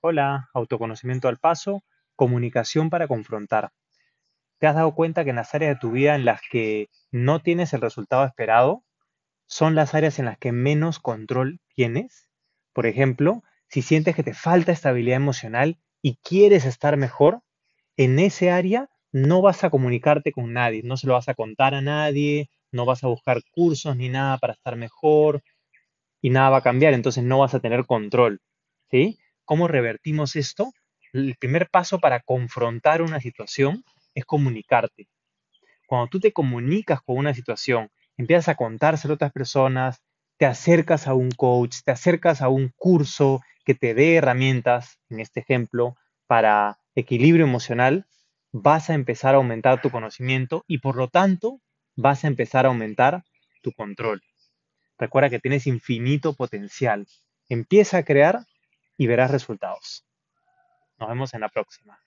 Hola, autoconocimiento al paso, comunicación para confrontar. ¿Te has dado cuenta que en las áreas de tu vida en las que no tienes el resultado esperado, son las áreas en las que menos control tienes? Por ejemplo, si sientes que te falta estabilidad emocional y quieres estar mejor, en ese área no vas a comunicarte con nadie, no se lo vas a contar a nadie, no vas a buscar cursos ni nada para estar mejor y nada va a cambiar, entonces no vas a tener control. ¿Sí? ¿Cómo revertimos esto? El primer paso para confrontar una situación es comunicarte. Cuando tú te comunicas con una situación, empiezas a contárselo a otras personas, te acercas a un coach, te acercas a un curso que te dé herramientas, en este ejemplo, para equilibrio emocional, vas a empezar a aumentar tu conocimiento y por lo tanto vas a empezar a aumentar tu control. Recuerda que tienes infinito potencial. Empieza a crear y verás resultados. Nos vemos en la próxima.